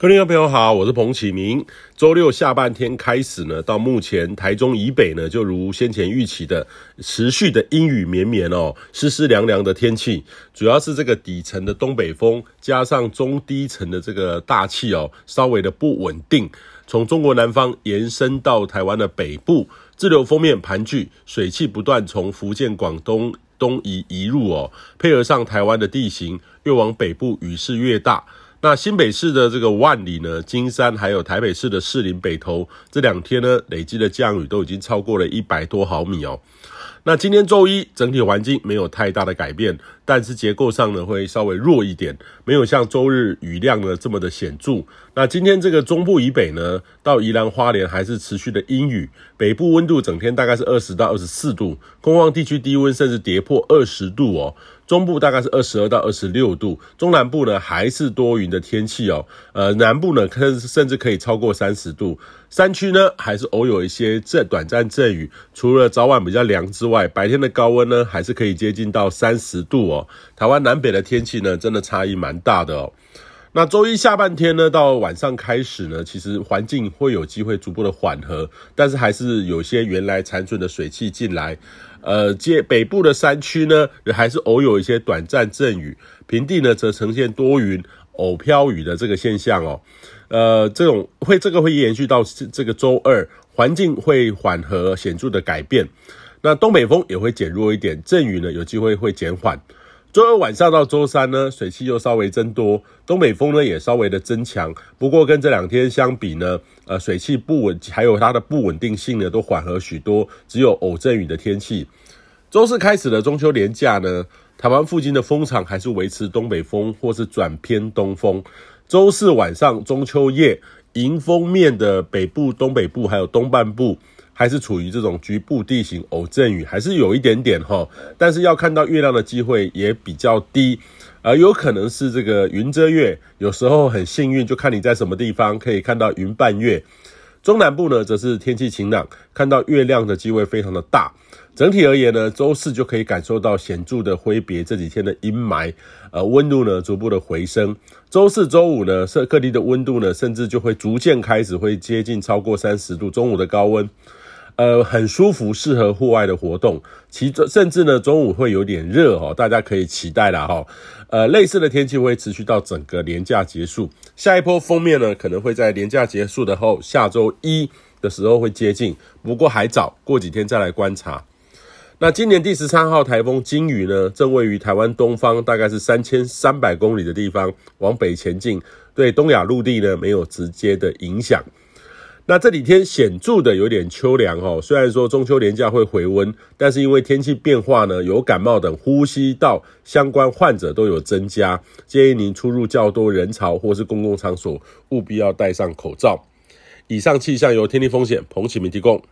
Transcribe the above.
各位朋友好，我是彭启明。周六下半天开始呢，到目前台中以北呢，就如先前预期的，持续的阴雨绵绵哦，湿湿凉凉的天气，主要是这个底层的东北风加上中低层的这个大气哦，稍微的不稳定，从中国南方延伸到台湾的北部，滞留锋面盘踞，水汽不断从福建、广东东移移入哦，配合上台湾的地形，越往北部雨势越大。那新北市的这个万里呢、金山，还有台北市的士林北投，这两天呢累积的降雨都已经超过了一百多毫米哦。那今天周一整体环境没有太大的改变，但是结构上呢会稍微弱一点，没有像周日雨量呢这么的显著。那今天这个中部以北呢，到宜兰花莲还是持续的阴雨，北部温度整天大概是二十到二十四度，空旷地区低温甚至跌破二十度哦。中部大概是二十二到二十六度，中南部呢还是多云的天气哦，呃，南部呢可甚至可以超过三十度，山区呢还是偶有一些阵短暂阵雨，除了早晚比较凉之外，白天的高温呢还是可以接近到三十度哦。台湾南北的天气呢真的差异蛮大的哦。那周一下半天呢，到晚上开始呢，其实环境会有机会逐步的缓和，但是还是有些原来残存的水汽进来。呃，接北部的山区呢，还是偶有一些短暂阵雨，平地呢则呈现多云偶飘雨的这个现象哦。呃，这种会这个会延续到这个周二，环境会缓和显著的改变。那东北风也会减弱一点，阵雨呢有机会会减缓。周二晚上到周三呢，水汽又稍微增多，东北风呢也稍微的增强。不过跟这两天相比呢，呃，水汽不稳，还有它的不稳定性呢，都缓和许多，只有偶阵雨的天气。周四开始的中秋连假呢，台湾附近的风场还是维持东北风或是转偏东风。周四晚上中秋夜，迎风面的北部、东北部还有东半部。还是处于这种局部地形偶阵雨，还是有一点点哈，但是要看到月亮的机会也比较低，而有可能是这个云遮月，有时候很幸运，就看你在什么地方可以看到云伴月。中南部呢，则是天气晴朗，看到月亮的机会非常的大。整体而言呢，周四就可以感受到显著的挥别这几天的阴霾，呃，温度呢逐步的回升。周四、周五呢，各地的温度呢，甚至就会逐渐开始会接近超过三十度，中午的高温。呃，很舒服，适合户外的活动。其中甚至呢，中午会有点热哦，大家可以期待啦哈。呃，类似的天气会持续到整个连假结束。下一波锋面呢，可能会在连假结束的后，下周一的时候会接近。不过还早，过几天再来观察。那今年第十三号台风鲸鱼呢，正位于台湾东方，大概是三千三百公里的地方，往北前进，对东亚陆地呢没有直接的影响。那这几天显著的有点秋凉哦，虽然说中秋连假会回温，但是因为天气变化呢，有感冒等呼吸道相关患者都有增加，建议您出入较多人潮或是公共场所，务必要戴上口罩。以上气象由天气风险彭启明提供。